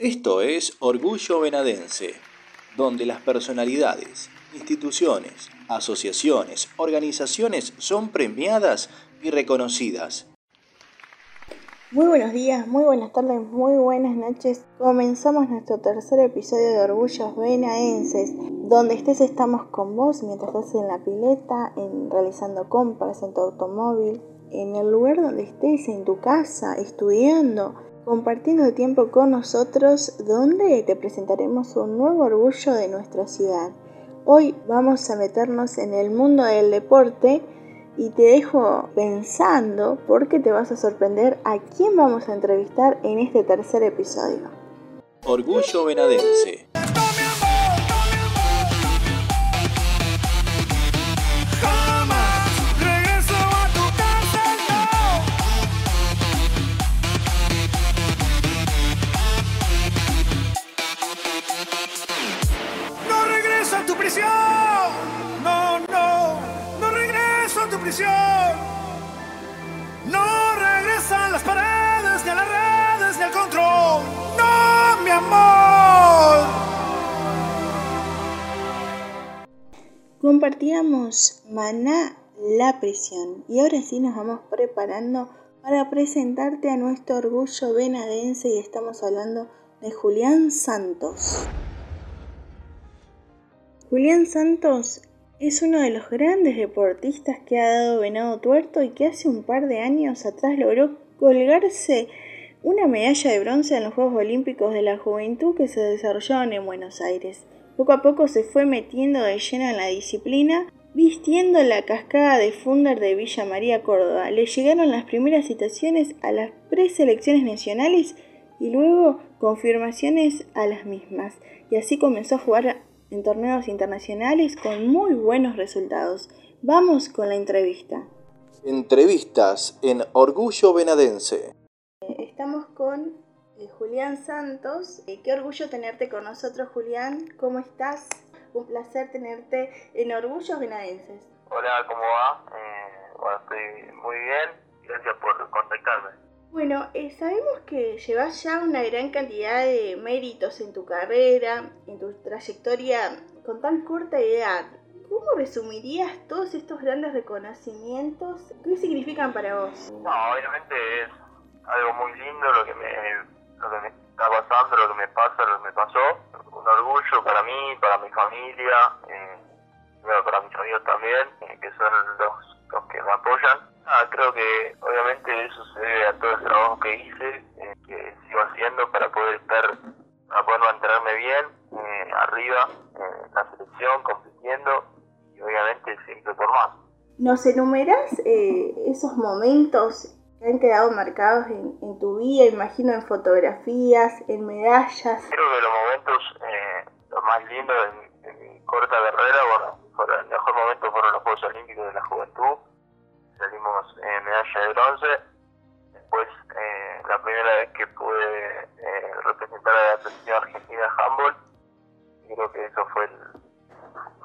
Esto es Orgullo Venadense, donde las personalidades, instituciones, asociaciones, organizaciones son premiadas y reconocidas. Muy buenos días, muy buenas tardes, muy buenas noches. Comenzamos nuestro tercer episodio de Orgullos Venadenses. Donde estés estamos con vos mientras estás en la pileta, en realizando compras en tu automóvil, en el lugar donde estés, en tu casa, estudiando compartiendo tiempo con nosotros donde te presentaremos un nuevo orgullo de nuestra ciudad. Hoy vamos a meternos en el mundo del deporte y te dejo pensando porque te vas a sorprender a quién vamos a entrevistar en este tercer episodio. Orgullo Venadense. No regresan las paredes, ni las redes, ni control. No, mi amor. Compartíamos Maná la prisión y ahora sí nos vamos preparando para presentarte a nuestro orgullo venadense y estamos hablando de Julián Santos. Julián Santos es uno de los grandes deportistas que ha dado Venado Tuerto y que hace un par de años atrás logró colgarse una medalla de bronce en los Juegos Olímpicos de la Juventud que se desarrollaron en Buenos Aires. Poco a poco se fue metiendo de lleno en la disciplina, vistiendo la cascada de Funder de Villa María Córdoba. Le llegaron las primeras citaciones a las preselecciones nacionales y luego confirmaciones a las mismas. Y así comenzó a jugar en torneos internacionales con muy buenos resultados. Vamos con la entrevista. Entrevistas en Orgullo Venadense. Estamos con eh, Julián Santos. Eh, qué orgullo tenerte con nosotros, Julián. ¿Cómo estás? Un placer tenerte en Orgullos Venadenses. Hola, ¿cómo va? Eh, bueno, estoy muy bien. Gracias por contactarme. Bueno, eh, sabemos que llevas ya una gran cantidad de méritos en tu carrera, en tu trayectoria con tan corta edad. ¿Cómo resumirías todos estos grandes reconocimientos? ¿Qué significan para vos? No, obviamente es algo muy lindo lo que me, lo que me está pasando, lo que me pasa, lo que me pasó. Un orgullo para mí, para mi familia, eh, para mis amigos también, eh, que son los, los que me apoyan Ah, creo que obviamente eso se debe a todo el trabajo que hice, eh, que sigo haciendo para poder estar, para poder mantenerme bien eh, arriba en la selección, compitiendo y obviamente siempre por más. ¿Nos enumeras eh, esos momentos que han quedado marcados en, en, tu vida, imagino en fotografías, en medallas? Creo que los momentos, los más lindos de, mi corta carrera, bueno, fueron, el mejor momento fueron los Juegos Olímpicos de la Juventud salimos medalla de bronce. Después, eh, la primera vez que pude eh, representar a la selección argentina handball, creo que eso fue el,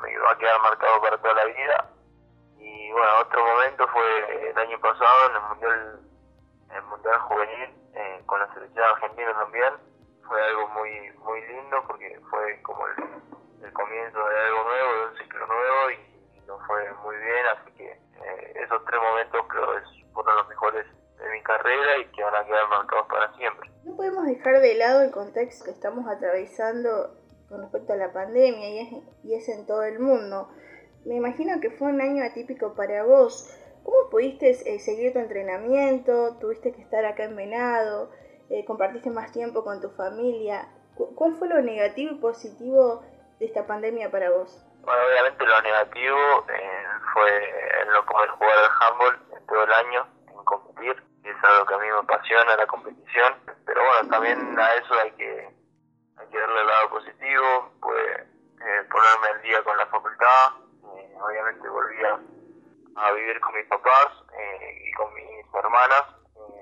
me va a quedar marcado para toda la vida. Y bueno, otro momento fue el año pasado en el Mundial, el mundial Juvenil, eh, con la selección argentina también. Fue algo muy muy lindo porque fue como el comienzo de algo nuevo, de un ciclo nuevo y nos fue muy bien, así que eh, esos tres momentos creo que fueron los mejores de mi carrera y que van a quedar marcados para siempre. No podemos dejar de lado el contexto que estamos atravesando con respecto a la pandemia y es, y es en todo el mundo. Me imagino que fue un año atípico para vos. ¿Cómo pudiste eh, seguir tu entrenamiento? ¿Tuviste que estar acá en Venado? Eh, ¿Compartiste más tiempo con tu familia? ¿Cuál fue lo negativo y positivo de esta pandemia para vos? Bueno, obviamente lo negativo eh, fue el no poder jugar al handball todo el año, en competir, y es algo que a mí me apasiona, la competición, pero bueno, también a eso hay que, hay que darle el lado positivo, pude eh, ponerme al día con la facultad, eh, obviamente volví a, vivir con mis papás y con mis hermanas,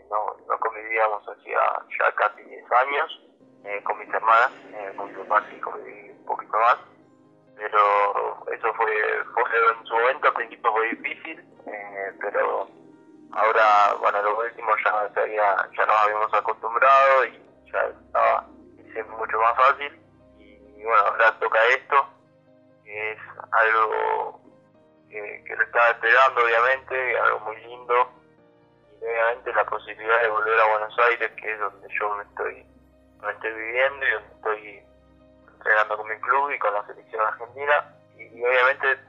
no, no convivíamos hacía ya casi 10 años con mis hermanas, con mis papás sí conviví un poquito más pero eso fue, fue en su momento al principio fue difícil, eh, pero ahora, bueno, lo último ya, ya nos habíamos acostumbrado y ya estaba, más fácil. Y bueno, ahora toca esto, que es algo que, que lo estaba esperando obviamente, algo muy lindo. Y obviamente la posibilidad de volver a Buenos Aires, que es donde yo me estoy, me estoy viviendo y donde estoy entrenando con mi club y con la selección argentina y, obviamente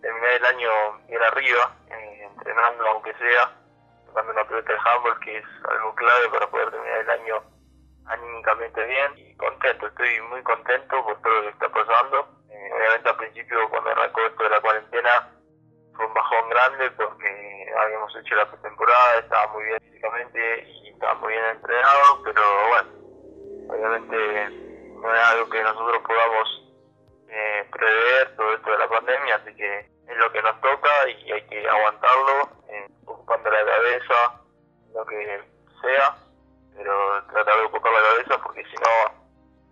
terminar el año bien arriba, eh, entrenando aunque sea, tocando una pelota de handball que es algo clave para poder terminar el año anímicamente bien y contento, estoy muy contento por todo lo que está pasando. Eh, obviamente al principio cuando arrancó esto de la cuarentena fue un bajón grande porque habíamos hecho la pretemporada, estaba muy bien físicamente y estaba muy bien entrenado, pero bueno, obviamente no es algo que nosotros podamos eh, prever todo esto de la pandemia, así que es lo que nos toca y hay que aguantarlo, eh, ocupando la cabeza, lo que sea, pero tratar de ocupar la cabeza porque si no,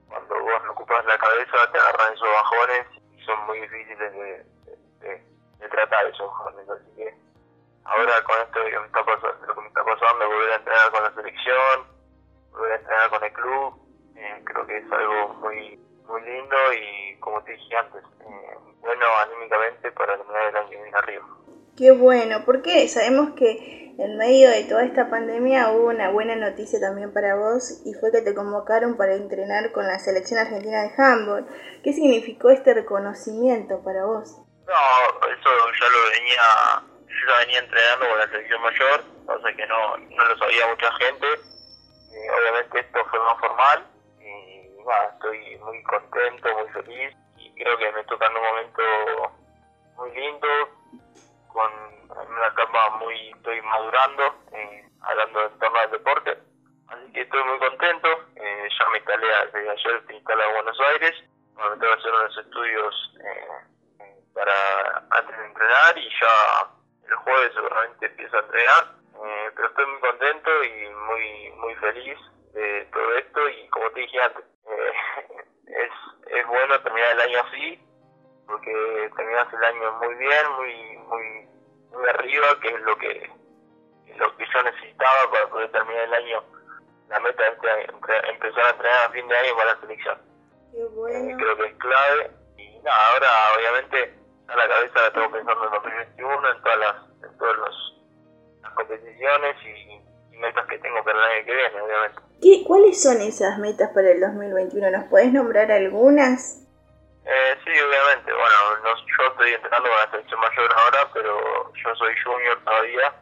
cuando vos no ocupas la cabeza te agarran esos bajones y son muy difíciles de, de, tratar esos bajones, así que ahora con esto que me está pasando, lo que me está pasando, volver a entrenar con la selección, volver a entrenar con el club, eh, creo que es algo muy muy lindo y como te dije antes, eh, bueno anímicamente para terminar el año bien arriba. Qué bueno, porque sabemos que en medio de toda esta pandemia hubo una buena noticia también para vos y fue que te convocaron para entrenar con la selección argentina de handball. ¿Qué significó este reconocimiento para vos? No, eso ya lo venía, yo ya venía entrenando con la selección mayor, o sea que no, no lo sabía mucha gente. Eh, obviamente esto fue más formal, estoy muy contento, muy feliz y creo que me toca en un momento muy lindo, con una etapa muy, estoy madurando, eh, hablando en torno al deporte. Así que estoy muy contento, eh, ya me instalé desde ayer, estoy instalado en Buenos Aires, me tengo que hacer unos estudios eh, para antes de entrenar y ya el jueves seguramente empiezo a entrenar, pero estoy muy contento y muy, muy feliz de todo esto y como te dije antes, es, es bueno terminar el año así, porque terminas el año muy bien, muy muy muy arriba, que es lo que lo que yo necesitaba para poder terminar el año. La meta es empezar a entrenar a fin de año para la selección. Eh, creo que es clave. Y nada, ahora obviamente a la cabeza la tengo pensando en 2021, en todas las, en todas las competiciones y, y metas que tengo para el año que viene, obviamente. ¿Qué, ¿Cuáles son esas metas para el 2021? ¿Nos podés nombrar algunas? Eh, sí, obviamente. Bueno, yo estoy entrenando con la selección mayor ahora, pero yo soy junior todavía.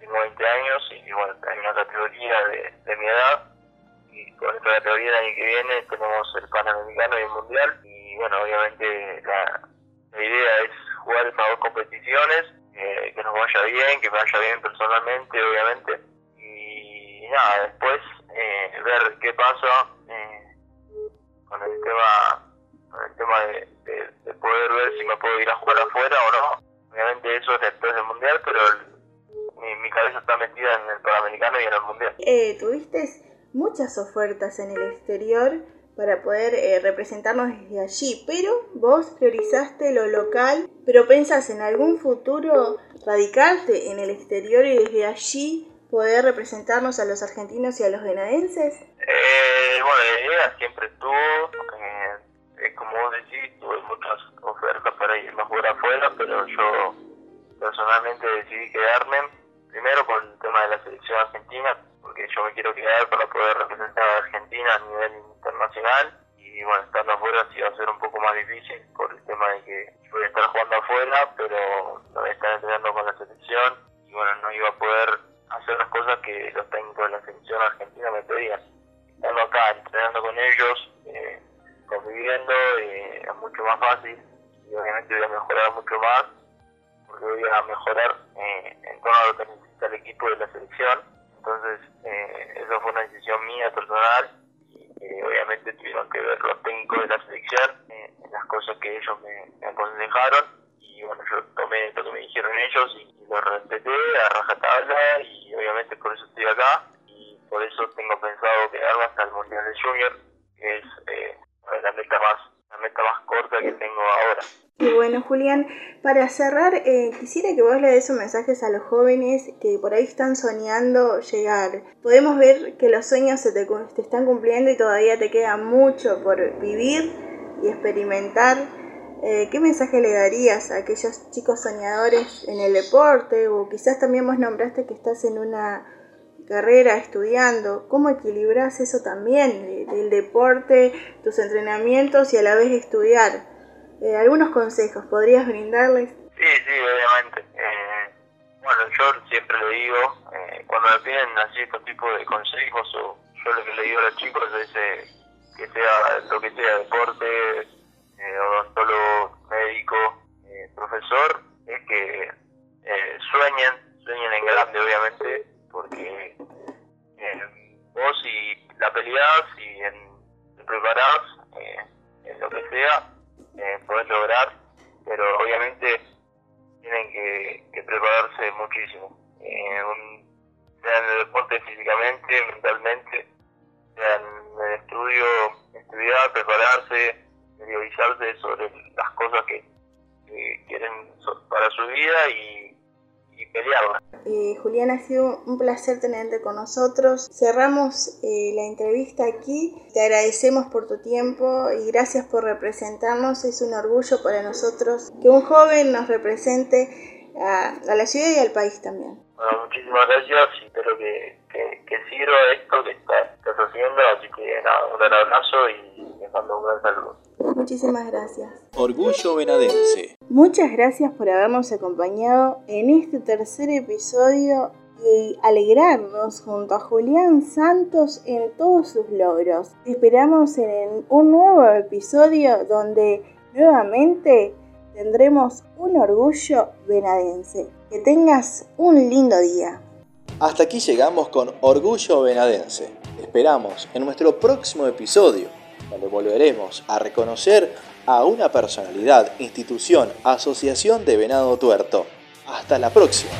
Tengo 20 años y bueno, tengo una categoría de, mi edad. Y con esta categoría el año que viene tenemos el Panamericano y el Mundial. Y bueno, obviamente la, idea es jugar esas dos competiciones, eh, que nos vaya bien, que me vaya bien personalmente, obviamente. Y nada, después eh, ver qué pasa eh, con el tema con el tema de, de, poder ver si me puedo ir a jugar afuera o no. Obviamente eso es después del mundial, pero mi, mi, cabeza está metida en el Panamericano y en el mundial. Eh, Tuviste muchas ofertas en el exterior para poder eh, representarnos desde allí, pero vos priorizaste lo local, pero pensás en algún futuro radicarte en el exterior y desde allí poder representarnos a los argentinos y a los venadenses? Eh, bueno, la idea siempre estuvo, eh, como vos decís, tuve muchas ofertas para irme a jugar afuera, pero yo personalmente decidí quedarme, primero por el tema de la selección argentina, porque yo me quiero quedar para poder representar a Argentina a nivel internacional, y bueno, estando afuera sí va a ser un poco más difícil por el tema de que voy a estar jugando afuera, pero no voy a estar entrenando con la selección, y bueno, no iba a poder hacer las cosas que los técnicos de la selección argentina me pedían. Estando acá, entrenando con ellos, eh, conviviendo, eh, es mucho más fácil y obviamente voy a mejorar mucho más porque voy a mejorar eh, en todo lo que necesita el equipo de la selección. Entonces, eh, eso fue una decisión mía personal y obviamente tuvieron que ver los técnicos de la selección eh, las cosas que ellos me, aconsejaron y bueno, yo tomé lo que me dijeron ellos y, lo respeté a rajatabla y obviamente por eso estoy acá y por eso pensado quedarme hasta el Mundial de Junior, que es eh, la meta más la meta más corta que tengo ahora. Y bueno, Julián, para cerrar, eh, quisiera que vos le des un mensaje a los jóvenes que por ahí están soñando llegar. Podemos ver que los sueños se te, te están cumpliendo y todavía te queda mucho por vivir y experimentar. Eh, ¿Qué mensaje le darías a aquellos chicos soñadores en el deporte? O quizás también vos nombraste que estás en una carrera estudiando. ¿Cómo equilibras eso también? El deporte, tus entrenamientos y a la vez estudiar. Eh, ¿Algunos consejos podrías brindarles? Sí, sí, obviamente. Eh, bueno, yo siempre le digo, eh, cuando me piden así este tipo de consejos, o yo lo que le digo a los chicos es que sea lo que sea, deporte, odontólogo, médico, profesor, es que sueñen, sueñen en grande, obviamente, porque vos si la peleás y en, te preparás en lo que sea, eh, poder lograr, pero obviamente tienen que, prepararse muchísimo, eh, sea en el deporte físicamente, mentalmente, sea en el estudio, estudiar, prepararse, interiorizarse sobre las cosas que, quieren para su vida y, y pelearla. Eh, Julián, ha sido un placer tenerte con nosotros. Cerramos eh, la entrevista aquí. Te agradecemos por tu tiempo y gracias por representarnos. Es un orgullo para nosotros que un joven nos represente a, la ciudad y al país también. Bueno, muchísimas gracias y espero que, que, sirva esto que estás, haciendo. Así que nada, un gran abrazo y les mando un gran saludo. Muchísimas gracias. Orgullo Venadense. Muchas gracias por habernos acompañado en este tercer episodio y alegrarnos junto a Julián Santos en todos sus logros. esperamos en un nuevo episodio donde nuevamente tendremos un orgullo venadense. Que tengas un lindo día. Hasta aquí llegamos con Orgullo Venadense. esperamos en nuestro próximo episodio, donde volveremos a reconocer a una personalidad, institución, asociación de Venado Tuerto. Hasta la próxima.